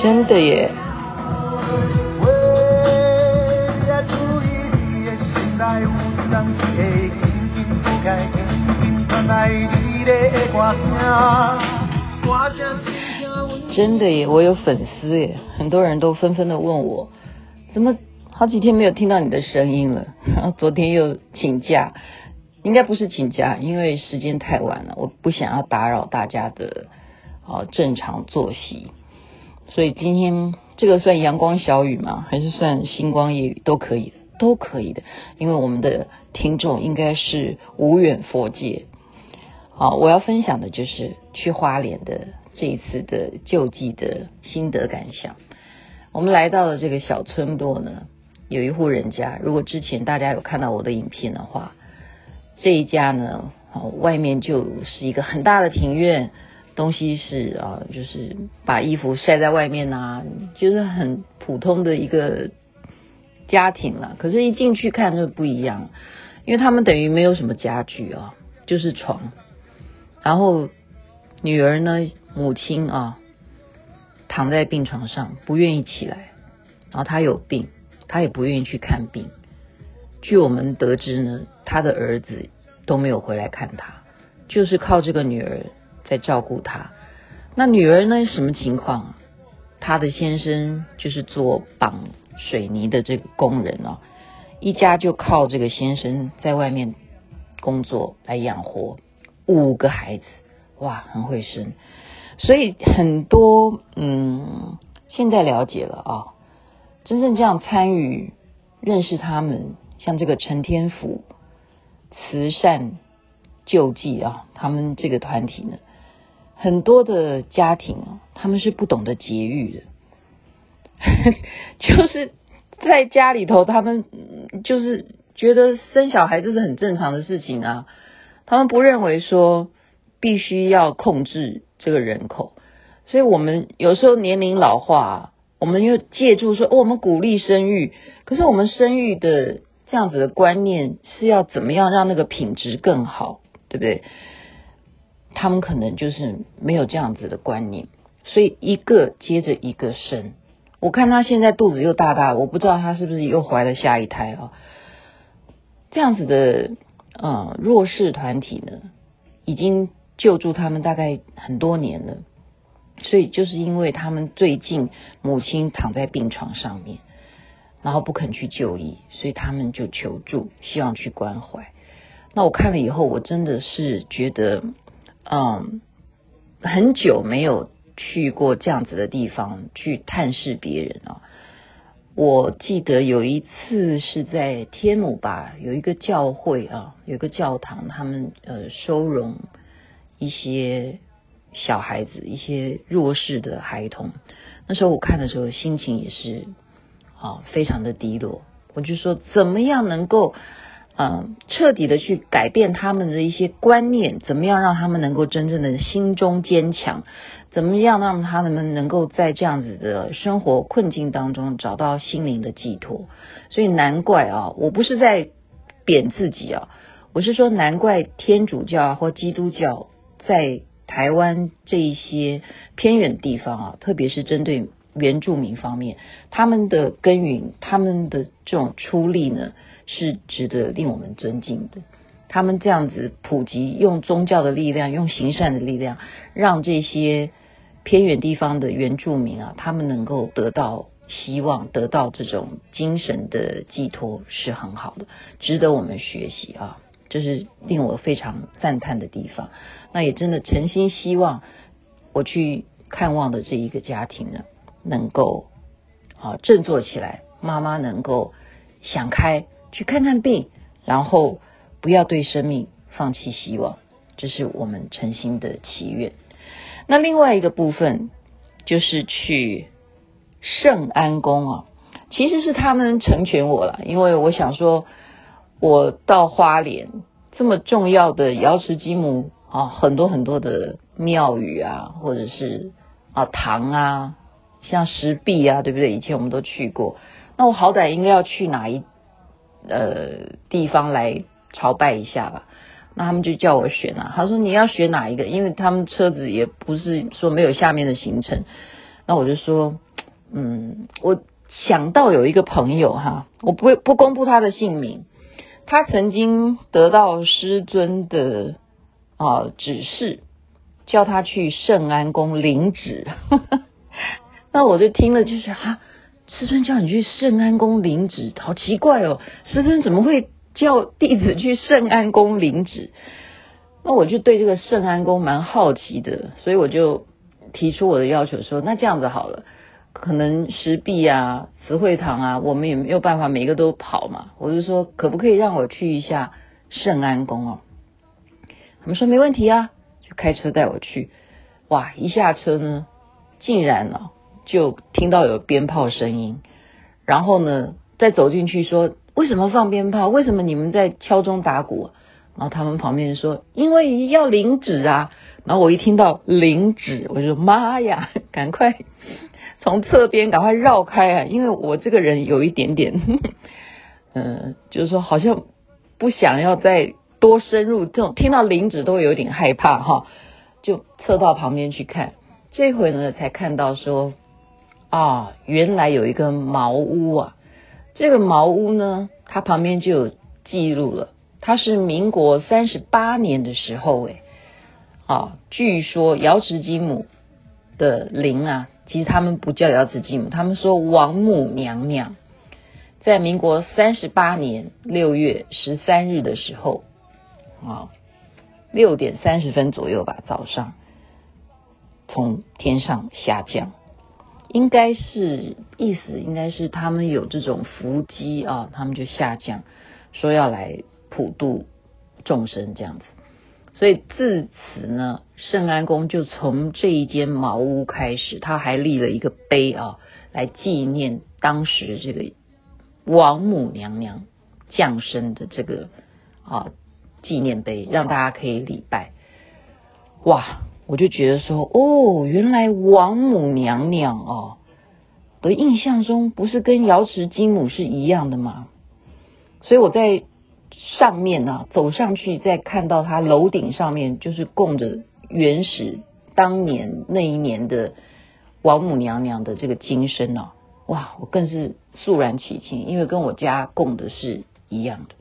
真的耶。真的耶，我有粉丝耶，很多人都纷纷的问我，怎么好几天没有听到你的声音了？然后昨天又请假，应该不是请假，因为时间太晚了，我不想要打扰大家的啊正常作息，所以今天这个算阳光小雨吗？还是算星光夜雨？都可以，都可以的，因为我们的听众应该是无远佛界。好，我要分享的就是去花莲的这一次的救济的心得感想。我们来到了这个小村落呢，有一户人家。如果之前大家有看到我的影片的话，这一家呢，外面就是一个很大的庭院，东西是啊，就是把衣服晒在外面呐，就是很普通的一个家庭了。可是，一进去看就不一样，因为他们等于没有什么家具啊，就是床。然后女儿呢，母亲啊，躺在病床上不愿意起来，然后她有病，她也不愿意去看病。据我们得知呢，她的儿子都没有回来看她，就是靠这个女儿在照顾他。那女儿呢，什么情况？她的先生就是做绑水泥的这个工人哦，一家就靠这个先生在外面工作来养活。五个孩子，哇，很会生，所以很多嗯，现在了解了啊，真正这样参与认识他们，像这个陈天福慈善救济啊，他们这个团体呢，很多的家庭啊，他们是不懂得节育的，就是在家里头，他们就是觉得生小孩这是很正常的事情啊。他们不认为说必须要控制这个人口，所以我们有时候年龄老化，我们又借助说，哦，我们鼓励生育，可是我们生育的这样子的观念是要怎么样让那个品质更好，对不对？他们可能就是没有这样子的观念，所以一个接着一个生。我看他现在肚子又大大，我不知道他是不是又怀了下一胎啊？这样子的。嗯，弱势团体呢，已经救助他们大概很多年了，所以就是因为他们最近母亲躺在病床上面，然后不肯去就医，所以他们就求助，希望去关怀。那我看了以后，我真的是觉得，嗯，很久没有去过这样子的地方去探视别人啊。我记得有一次是在天母吧，有一个教会啊，有个教堂，他们呃收容一些小孩子，一些弱势的孩童。那时候我看的时候，心情也是啊非常的低落。我就说，怎么样能够？嗯，彻底的去改变他们的一些观念，怎么样让他们能够真正的心中坚强？怎么样让他们能够在这样子的生活困境当中找到心灵的寄托？所以难怪啊，我不是在贬自己啊，我是说难怪天主教或基督教在台湾这一些偏远地方啊，特别是针对原住民方面，他们的耕耘，他们的这种出力呢。是值得令我们尊敬的。他们这样子普及，用宗教的力量，用行善的力量，让这些偏远地方的原住民啊，他们能够得到希望，得到这种精神的寄托，是很好的，值得我们学习啊！这是令我非常赞叹的地方。那也真的诚心希望我去看望的这一个家庭呢，能够啊振作起来，妈妈能够想开。去看看病，然后不要对生命放弃希望，这是我们诚心的祈愿。那另外一个部分就是去圣安宫啊，其实是他们成全我了，因为我想说，我到花莲这么重要的瑶池金母啊，很多很多的庙宇啊，或者是啊堂啊，像石壁啊，对不对？以前我们都去过，那我好歹应该要去哪一？呃，地方来朝拜一下吧。那他们就叫我选啊，他说你要选哪一个？因为他们车子也不是说没有下面的行程。那我就说，嗯，我想到有一个朋友哈，我不会不公布他的姓名，他曾经得到师尊的啊指示，叫他去圣安宫领旨。那我就听了就是啊，师尊叫你去圣安宫领旨，好奇怪哦，师尊怎么会叫弟子去圣安宫领旨？那我就对这个圣安宫蛮好奇的，所以我就提出我的要求说，那这样子好了。可能石壁啊、慈惠堂啊，我们也没有办法每个都跑嘛。我就说，可不可以让我去一下圣安宫哦？他们说没问题啊，就开车带我去。哇，一下车呢，竟然呢、哦、就听到有鞭炮声音，然后呢再走进去说，为什么放鞭炮？为什么你们在敲钟打鼓？然后他们旁边说，因为要领旨啊。然后我一听到领旨，我就说妈呀，赶快！从侧边赶快绕开啊！因为我这个人有一点点，嗯，就是说好像不想要再多深入这种，听到领旨都会有点害怕哈，就侧到旁边去看。这回呢，才看到说啊，原来有一个茅屋啊，这个茅屋呢，它旁边就有记录了，它是民国三十八年的时候，诶啊，据说瑶池金母的灵啊。其实他们不叫瑶池金母，他们说王母娘娘，在民国三十八年六月十三日的时候，啊，六点三十分左右吧，早上从天上下降，应该是意思应该是他们有这种伏击啊，他们就下降，说要来普度众生这样子。所以自此呢，圣安宫就从这一间茅屋开始，他还立了一个碑啊，来纪念当时这个王母娘娘降生的这个啊纪念碑，让大家可以礼拜。哇，我就觉得说，哦，原来王母娘娘哦的印象中不是跟瑶池金母是一样的吗？所以我在。上面呢、啊，走上去再看到它楼顶上面就是供着原始当年那一年的王母娘娘的这个金身哦、啊，哇，我更是肃然起敬，因为跟我家供的是一样的，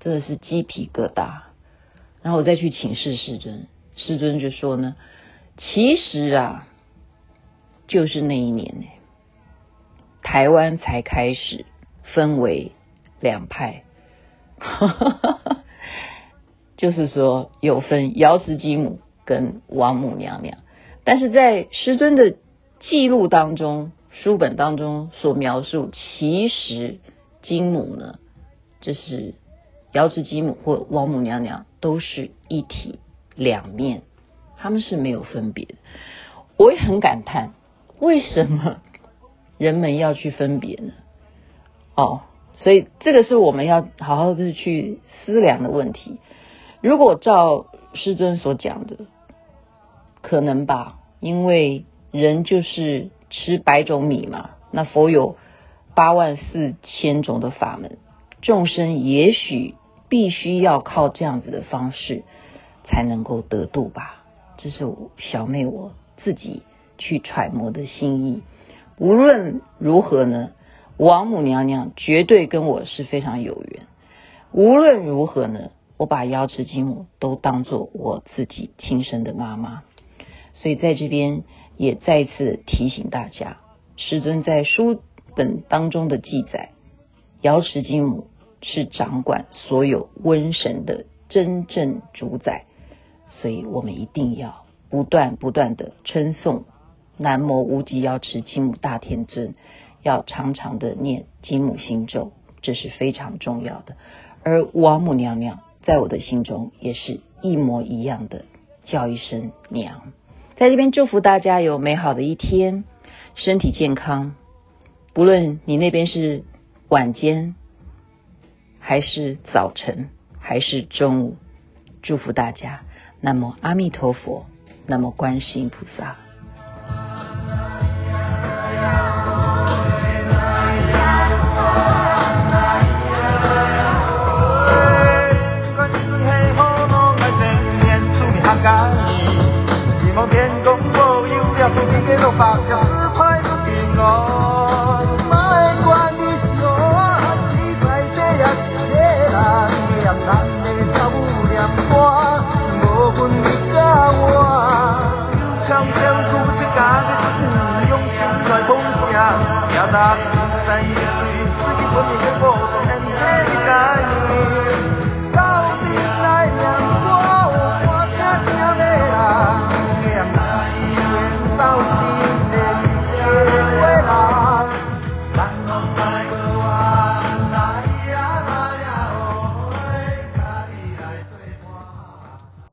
真的是鸡皮疙瘩。然后我再去请示世尊，师尊就说呢，其实啊，就是那一年呢，台湾才开始分为两派。哈哈哈，就是说有分瑶池金母跟王母娘娘，但是在师尊的记录当中、书本当中所描述，其实金母呢，这是瑶池金母或王母娘娘都是一体两面，他们是没有分别的。我也很感叹，为什么人们要去分别呢？哦。所以这个是我们要好好的去思量的问题。如果照师尊所讲的，可能吧，因为人就是吃百种米嘛。那佛有八万四千种的法门，众生也许必须要靠这样子的方式才能够得度吧。这是小妹我自己去揣摩的心意。无论如何呢，王母娘娘绝对跟我是非常有缘。无论如何呢，我把瑶池金母都当做我自己亲生的妈妈。所以在这边也再次提醒大家，师尊在书本当中的记载，瑶池金母是掌管所有瘟神的真正主宰。所以我们一定要不断不断的称颂南无无极瑶池金母大天尊。要常常的念金母心咒，这是非常重要的。而王母娘娘在我的心中也是一模一样的，叫一声娘。在这边祝福大家有美好的一天，身体健康。不论你那边是晚间，还是早晨，还是中午，祝福大家。那么阿弥陀佛那么观世音菩萨。